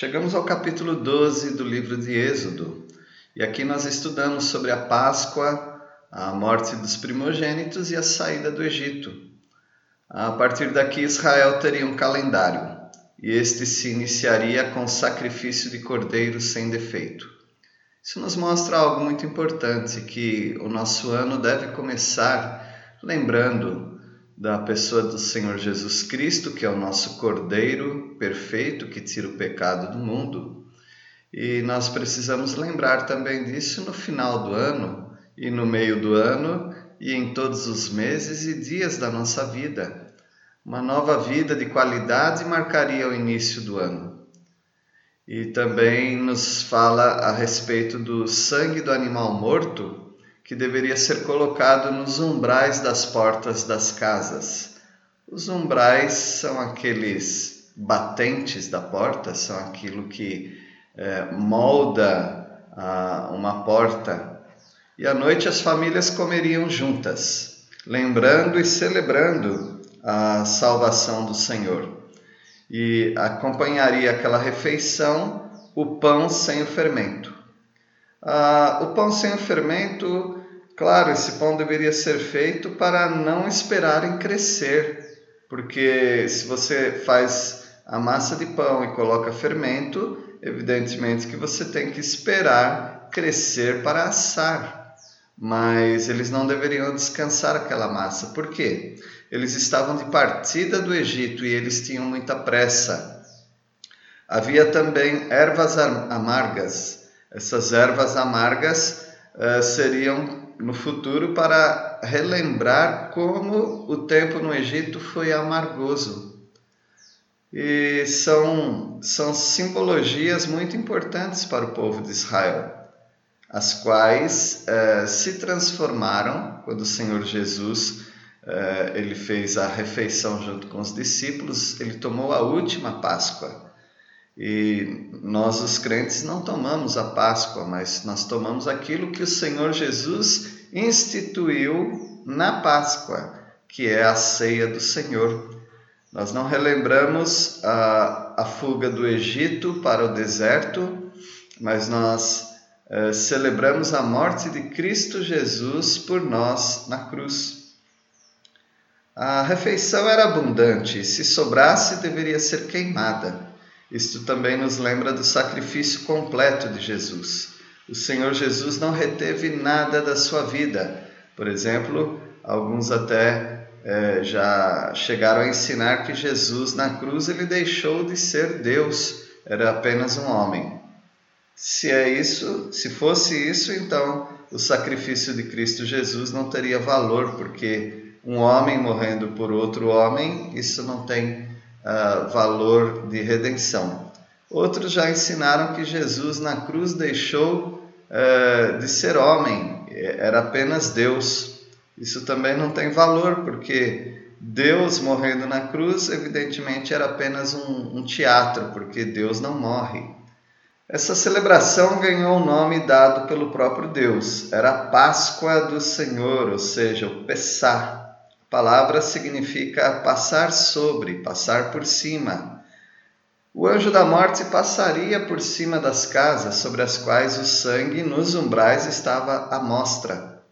Chegamos ao capítulo 12 do livro de Êxodo e aqui nós estudamos sobre a Páscoa, a morte dos primogênitos e a saída do Egito. A partir daqui, Israel teria um calendário e este se iniciaria com o sacrifício de cordeiro sem defeito. Isso nos mostra algo muito importante: que o nosso ano deve começar lembrando da pessoa do Senhor Jesus Cristo, que é o nosso Cordeiro perfeito que tira o pecado do mundo. E nós precisamos lembrar também disso no final do ano e no meio do ano e em todos os meses e dias da nossa vida. Uma nova vida de qualidade marcaria o início do ano. E também nos fala a respeito do sangue do animal morto que deveria ser colocado nos umbrais das portas das casas. Os umbrais são aqueles batentes da porta, são aquilo que é, molda a, uma porta. E à noite as famílias comeriam juntas, lembrando e celebrando a salvação do Senhor. E acompanharia aquela refeição o pão sem o fermento. Ah, o pão sem fermento Claro, esse pão deveria ser feito para não esperarem crescer, porque se você faz a massa de pão e coloca fermento, evidentemente que você tem que esperar crescer para assar. Mas eles não deveriam descansar aquela massa. Por quê? Eles estavam de partida do Egito e eles tinham muita pressa. Havia também ervas amargas. Essas ervas amargas uh, seriam no futuro para relembrar como o tempo no Egito foi amargoso. E são, são simbologias muito importantes para o povo de Israel, as quais eh, se transformaram quando o Senhor Jesus eh, ele fez a refeição junto com os discípulos, ele tomou a última Páscoa. E nós, os crentes, não tomamos a Páscoa, mas nós tomamos aquilo que o Senhor Jesus instituiu na Páscoa, que é a ceia do Senhor. Nós não relembramos a, a fuga do Egito para o deserto, mas nós eh, celebramos a morte de Cristo Jesus por nós na cruz. A refeição era abundante, se sobrasse, deveria ser queimada. Isto também nos lembra do sacrifício completo de Jesus. O Senhor Jesus não reteve nada da sua vida. Por exemplo, alguns até é, já chegaram a ensinar que Jesus na cruz ele deixou de ser Deus, era apenas um homem. Se é isso, se fosse isso, então o sacrifício de Cristo Jesus não teria valor, porque um homem morrendo por outro homem, isso não tem uh, valor de redenção. Outros já ensinaram que Jesus na cruz deixou uh, de ser homem, era apenas Deus. Isso também não tem valor, porque Deus morrendo na cruz, evidentemente, era apenas um, um teatro, porque Deus não morre. Essa celebração ganhou o nome dado pelo próprio Deus. Era a Páscoa do Senhor, ou seja, o Pessah palavra significa passar sobre, passar por cima. O anjo da morte passaria por cima das casas sobre as quais o sangue nos umbrais estava à mostra.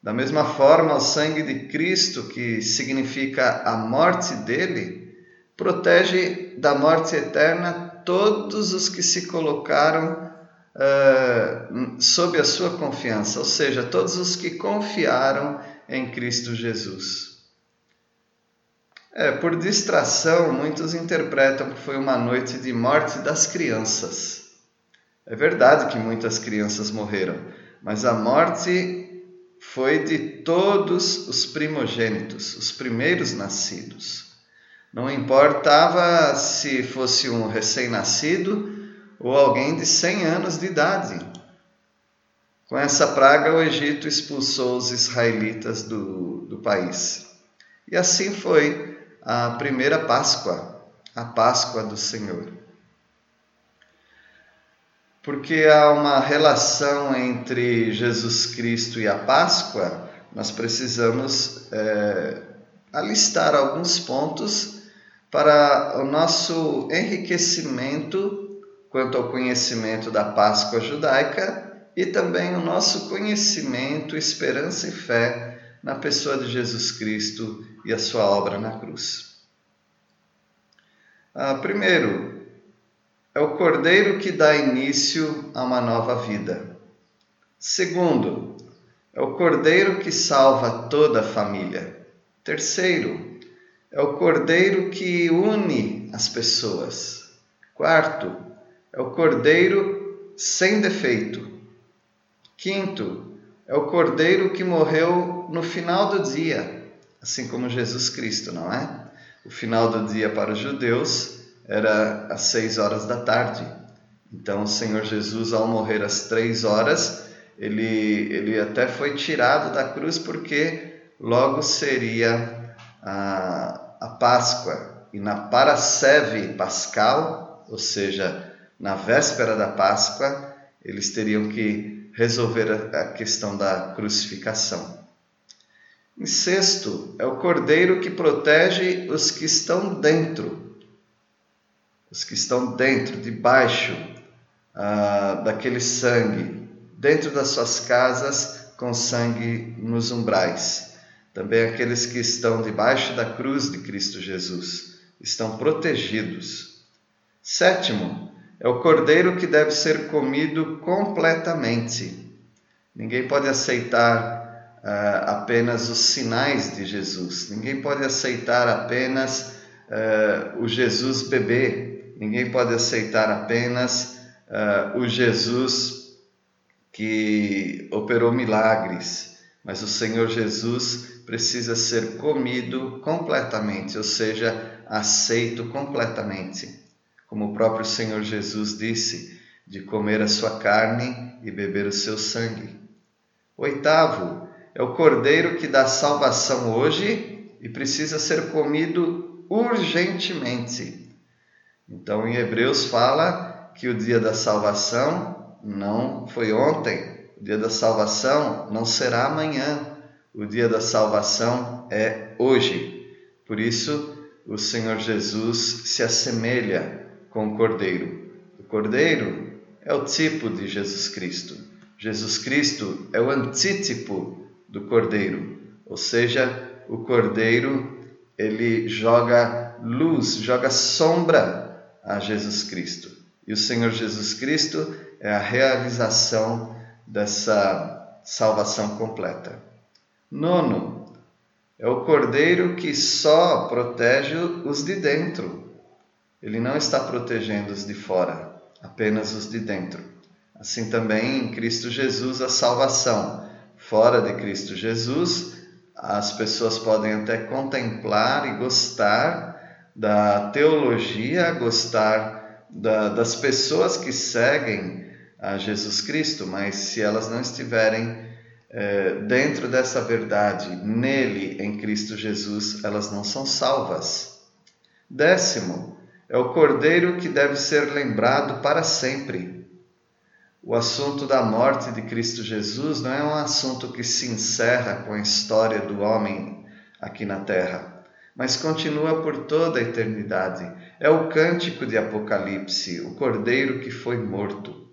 Da mesma forma, o sangue de Cristo, que significa a morte dele, protege da morte eterna todos os que se colocaram uh, sob a sua confiança, ou seja, todos os que confiaram em Cristo Jesus. É, por distração, muitos interpretam que foi uma noite de morte das crianças. É verdade que muitas crianças morreram, mas a morte foi de todos os primogênitos, os primeiros nascidos. Não importava se fosse um recém-nascido ou alguém de 100 anos de idade. Com essa praga, o Egito expulsou os israelitas do, do país. E assim foi a primeira Páscoa, a Páscoa do Senhor. Porque há uma relação entre Jesus Cristo e a Páscoa, nós precisamos é, alistar alguns pontos para o nosso enriquecimento quanto ao conhecimento da Páscoa judaica e também o nosso conhecimento, esperança e fé na pessoa de Jesus Cristo e a sua obra na cruz. Ah, primeiro, é o cordeiro que dá início a uma nova vida. Segundo, é o cordeiro que salva toda a família. Terceiro, é o cordeiro que une as pessoas. Quarto, é o cordeiro sem defeito. Quinto, é o cordeiro que morreu no final do dia, assim como Jesus Cristo, não é? O final do dia para os judeus era às seis horas da tarde. Então, o Senhor Jesus, ao morrer às três horas, ele, ele até foi tirado da cruz porque logo seria a, a Páscoa. E na Paraseve Pascal, ou seja, na véspera da Páscoa, eles teriam que resolver a, a questão da crucificação. Em sexto, é o cordeiro que protege os que estão dentro, os que estão dentro, debaixo ah, daquele sangue, dentro das suas casas, com sangue nos umbrais. Também aqueles que estão debaixo da cruz de Cristo Jesus estão protegidos. Sétimo, é o cordeiro que deve ser comido completamente. Ninguém pode aceitar uh, apenas os sinais de Jesus. Ninguém pode aceitar apenas uh, o Jesus bebê. Ninguém pode aceitar apenas uh, o Jesus que operou milagres. Mas o Senhor Jesus precisa ser comido completamente, ou seja, aceito completamente. Como o próprio Senhor Jesus disse, de comer a sua carne e beber o seu sangue. Oitavo, é o cordeiro que dá salvação hoje e precisa ser comido urgentemente. Então, em Hebreus fala que o dia da salvação não foi ontem, o dia da salvação não será amanhã, o dia da salvação é hoje. Por isso, o Senhor Jesus se assemelha com o cordeiro. O cordeiro é o tipo de Jesus Cristo. Jesus Cristo é o antítipo do cordeiro, ou seja, o cordeiro ele joga luz, joga sombra a Jesus Cristo. E o Senhor Jesus Cristo é a realização dessa salvação completa. Nono, é o cordeiro que só protege os de dentro. Ele não está protegendo os de fora, apenas os de dentro. Assim também em Cristo Jesus a salvação fora de Cristo Jesus, as pessoas podem até contemplar e gostar da teologia, gostar da, das pessoas que seguem a Jesus Cristo, mas se elas não estiverem é, dentro dessa verdade, nele, em Cristo Jesus, elas não são salvas. Décimo, é o cordeiro que deve ser lembrado para sempre. O assunto da morte de Cristo Jesus não é um assunto que se encerra com a história do homem aqui na terra, mas continua por toda a eternidade. É o cântico de Apocalipse, o cordeiro que foi morto.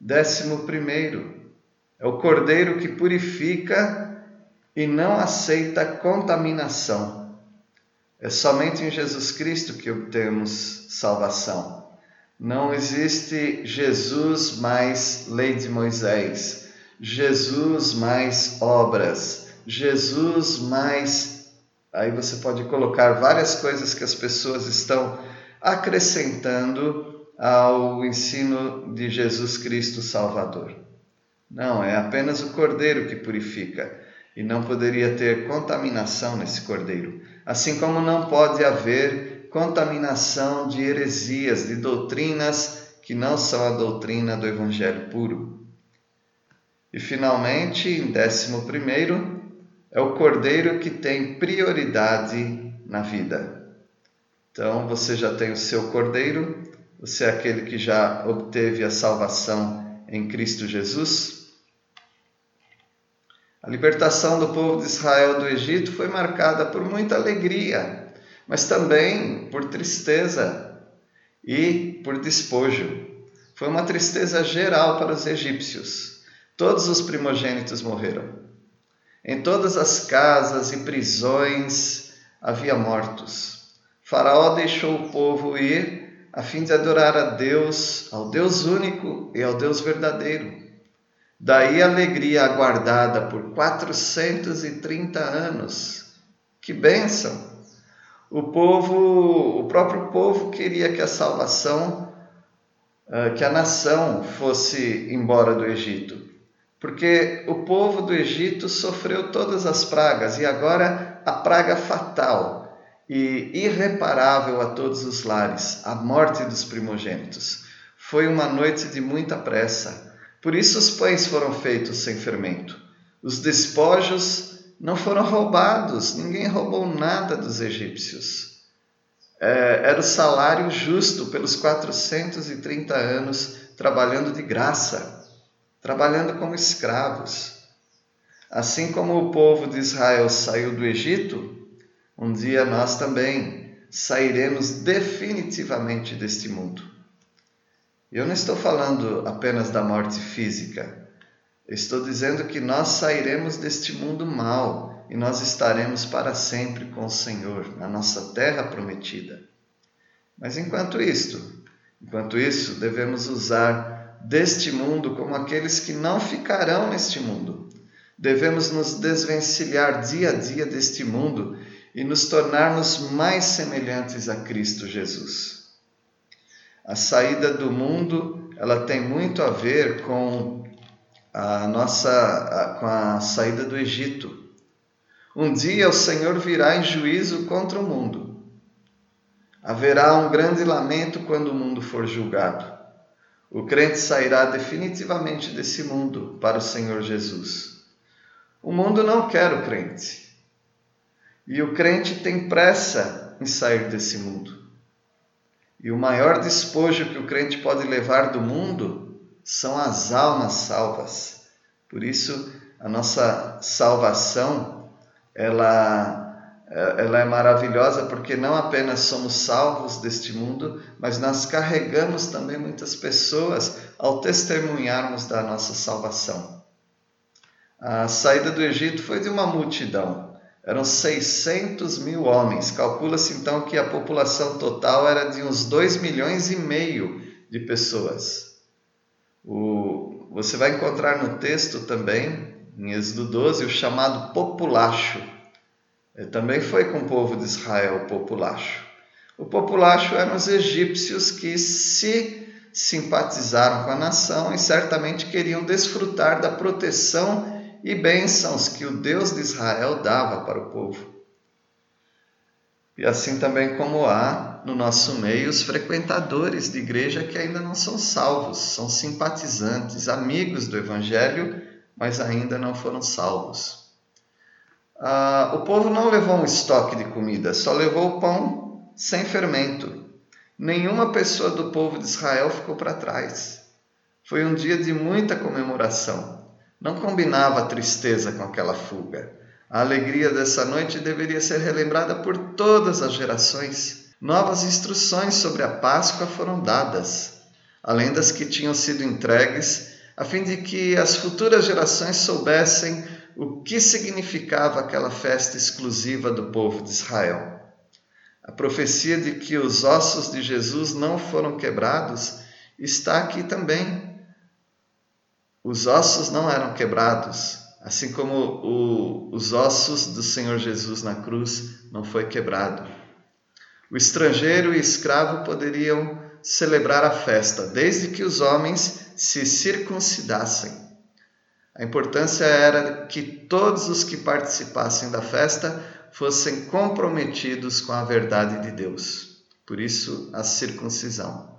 Décimo primeiro, é o cordeiro que purifica e não aceita contaminação. É somente em Jesus Cristo que obtemos salvação. Não existe Jesus mais lei de Moisés, Jesus mais obras, Jesus mais. Aí você pode colocar várias coisas que as pessoas estão acrescentando ao ensino de Jesus Cristo Salvador. Não, é apenas o cordeiro que purifica e não poderia ter contaminação nesse cordeiro. Assim como não pode haver contaminação de heresias, de doutrinas que não são a doutrina do Evangelho puro. E finalmente, em décimo primeiro, é o cordeiro que tem prioridade na vida. Então, você já tem o seu cordeiro, você é aquele que já obteve a salvação em Cristo Jesus. A libertação do povo de Israel do Egito foi marcada por muita alegria, mas também por tristeza. e por despojo. Foi uma tristeza geral para os egípcios. Todos os primogênitos morreram. Em todas as casas e prisões havia mortos. Faraó deixou o povo ir a fim de adorar a Deus, ao Deus único e ao Deus verdadeiro. Daí a alegria aguardada por 430 anos. Que bênção! O povo, o próprio povo queria que a salvação, ah, que a nação fosse embora do Egito, porque o povo do Egito sofreu todas as pragas e agora a praga fatal e irreparável a todos os lares, a morte dos primogênitos. Foi uma noite de muita pressa. Por isso os pães foram feitos sem fermento. Os despojos não foram roubados, ninguém roubou nada dos egípcios. É, era o salário justo pelos 430 anos trabalhando de graça, trabalhando como escravos. Assim como o povo de Israel saiu do Egito, um dia nós também sairemos definitivamente deste mundo. Eu não estou falando apenas da morte física, Estou dizendo que nós sairemos deste mundo mal e nós estaremos para sempre com o Senhor na nossa terra prometida. Mas enquanto isto, enquanto isso, devemos usar deste mundo como aqueles que não ficarão neste mundo. Devemos nos desvencilhar dia a dia deste mundo e nos tornarmos mais semelhantes a Cristo Jesus. A saída do mundo, ela tem muito a ver com a nossa a, com a saída do Egito. Um dia o Senhor virá em juízo contra o mundo. Haverá um grande lamento quando o mundo for julgado. O crente sairá definitivamente desse mundo para o Senhor Jesus. O mundo não quer o crente. E o crente tem pressa em sair desse mundo. E o maior despojo que o crente pode levar do mundo são as almas salvas. Por isso, a nossa salvação, ela, ela é maravilhosa porque não apenas somos salvos deste mundo, mas nós carregamos também muitas pessoas ao testemunharmos da nossa salvação. A saída do Egito foi de uma multidão, eram 600 mil homens. Calcula-se então que a população total era de uns 2 milhões e meio de pessoas. O, você vai encontrar no texto também, em Êxodo 12, o chamado populacho. Ele também foi com o povo de Israel, o populacho. O populacho eram os egípcios que se simpatizaram com a nação e certamente queriam desfrutar da proteção e bênçãos que o Deus de Israel dava para o povo. E assim também como há no nosso meio os frequentadores de igreja que ainda não são salvos, são simpatizantes, amigos do Evangelho, mas ainda não foram salvos. Ah, o povo não levou um estoque de comida, só levou o pão sem fermento. Nenhuma pessoa do povo de Israel ficou para trás. Foi um dia de muita comemoração. Não combinava tristeza com aquela fuga. A alegria dessa noite deveria ser relembrada por todas as gerações. Novas instruções sobre a Páscoa foram dadas, além das que tinham sido entregues, a fim de que as futuras gerações soubessem o que significava aquela festa exclusiva do povo de Israel. A profecia de que os ossos de Jesus não foram quebrados está aqui também. Os ossos não eram quebrados, assim como o, os ossos do Senhor Jesus na cruz não foi quebrado. O estrangeiro e o escravo poderiam celebrar a festa, desde que os homens se circuncidassem. A importância era que todos os que participassem da festa fossem comprometidos com a verdade de Deus. Por isso, a circuncisão.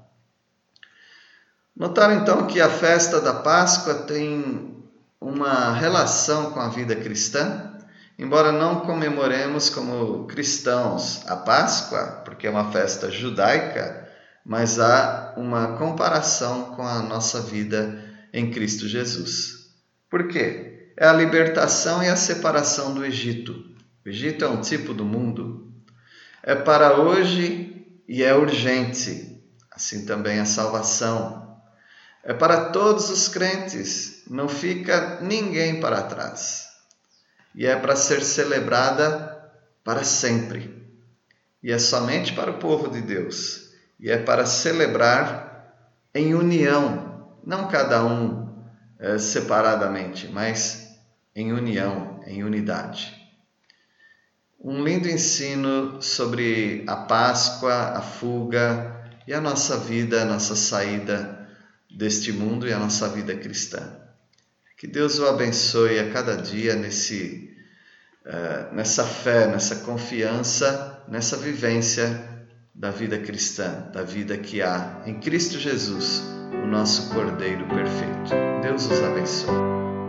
Notaram então que a festa da Páscoa tem uma relação com a vida cristã, embora não comemoremos como cristãos a Páscoa, porque é uma festa judaica, mas há uma comparação com a nossa vida em Cristo Jesus. Por quê? É a libertação e a separação do Egito. O Egito é um tipo do mundo. É para hoje e é urgente. assim também a salvação. É para todos os crentes, não fica ninguém para trás. E é para ser celebrada para sempre. E é somente para o povo de Deus. E é para celebrar em união, não cada um é, separadamente, mas em união, em unidade. Um lindo ensino sobre a Páscoa, a fuga e a nossa vida, a nossa saída deste mundo e a nossa vida cristã. Que Deus o abençoe a cada dia nesse, uh, nessa fé, nessa confiança, nessa vivência da vida cristã, da vida que há em Cristo Jesus, o nosso Cordeiro perfeito. Deus os abençoe.